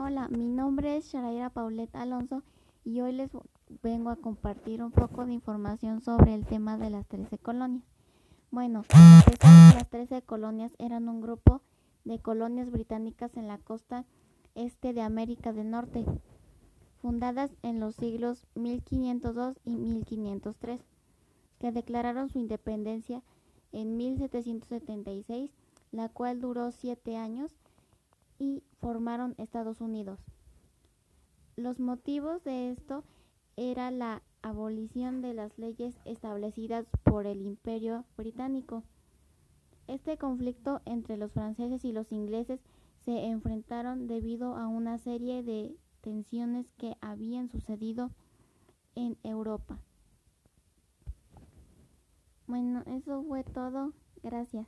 Hola, mi nombre es Sharaira Paulette Alonso y hoy les vengo a compartir un poco de información sobre el tema de las 13 colonias. Bueno, las 13 colonias eran un grupo de colonias británicas en la costa este de América del Norte, fundadas en los siglos 1502 y 1503, que declararon su independencia en 1776, la cual duró siete años y formaron Estados Unidos. Los motivos de esto era la abolición de las leyes establecidas por el Imperio Británico. Este conflicto entre los franceses y los ingleses se enfrentaron debido a una serie de tensiones que habían sucedido en Europa. Bueno, eso fue todo. Gracias.